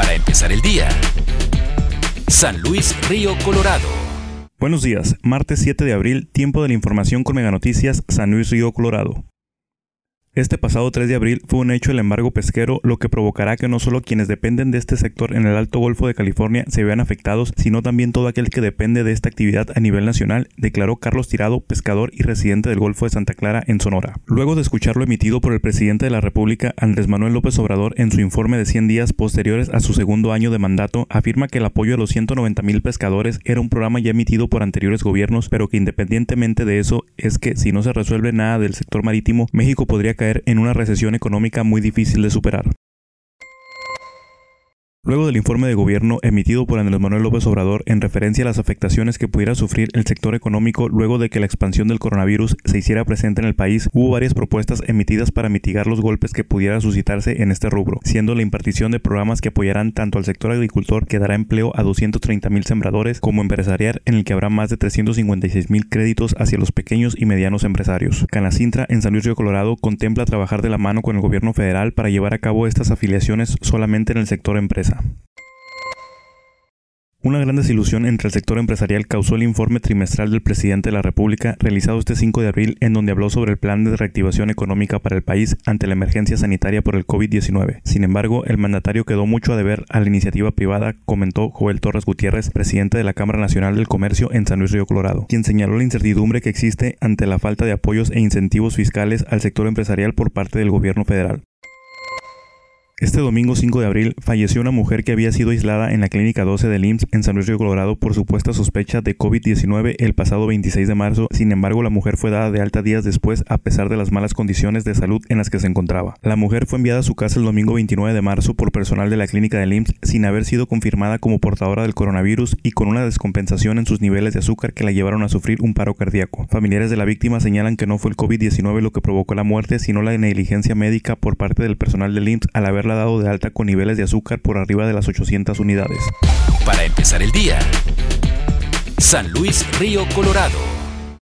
Para empezar el día. San Luis Río Colorado. Buenos días, martes 7 de abril, tiempo de la información con Mega Noticias, San Luis Río Colorado. Este pasado 3 de abril fue un hecho el embargo pesquero, lo que provocará que no solo quienes dependen de este sector en el Alto Golfo de California se vean afectados, sino también todo aquel que depende de esta actividad a nivel nacional, declaró Carlos Tirado, pescador y residente del Golfo de Santa Clara, en Sonora. Luego de escucharlo emitido por el presidente de la República, Andrés Manuel López Obrador, en su informe de 100 días posteriores a su segundo año de mandato, afirma que el apoyo a los 190 mil pescadores era un programa ya emitido por anteriores gobiernos, pero que independientemente de eso, es que si no se resuelve nada del sector marítimo, México podría caer en una recesión económica muy difícil de superar. Luego del informe de gobierno emitido por Andrés Manuel López Obrador en referencia a las afectaciones que pudiera sufrir el sector económico luego de que la expansión del coronavirus se hiciera presente en el país, hubo varias propuestas emitidas para mitigar los golpes que pudiera suscitarse en este rubro, siendo la impartición de programas que apoyarán tanto al sector agricultor que dará empleo a 230 mil sembradores como empresarial en el que habrá más de 356 mil créditos hacia los pequeños y medianos empresarios. Canacintra en San Luis Río Colorado contempla trabajar de la mano con el gobierno federal para llevar a cabo estas afiliaciones solamente en el sector empresa. Una gran desilusión entre el sector empresarial causó el informe trimestral del presidente de la República realizado este 5 de abril en donde habló sobre el plan de reactivación económica para el país ante la emergencia sanitaria por el COVID-19. Sin embargo, el mandatario quedó mucho a deber a la iniciativa privada, comentó Joel Torres Gutiérrez, presidente de la Cámara Nacional del Comercio en San Luis Río Colorado, quien señaló la incertidumbre que existe ante la falta de apoyos e incentivos fiscales al sector empresarial por parte del gobierno federal. Este domingo 5 de abril falleció una mujer que había sido aislada en la clínica 12 del IMSS en San Luis Río Colorado por supuesta sospecha de COVID-19 el pasado 26 de marzo. Sin embargo, la mujer fue dada de alta días después a pesar de las malas condiciones de salud en las que se encontraba. La mujer fue enviada a su casa el domingo 29 de marzo por personal de la clínica del IMSS sin haber sido confirmada como portadora del coronavirus y con una descompensación en sus niveles de azúcar que la llevaron a sufrir un paro cardíaco. Familiares de la víctima señalan que no fue el COVID-19 lo que provocó la muerte, sino la negligencia médica por parte del personal del IMSS al dado de alta con niveles de azúcar por arriba de las 800 unidades. Para empezar el día, San Luis Río Colorado.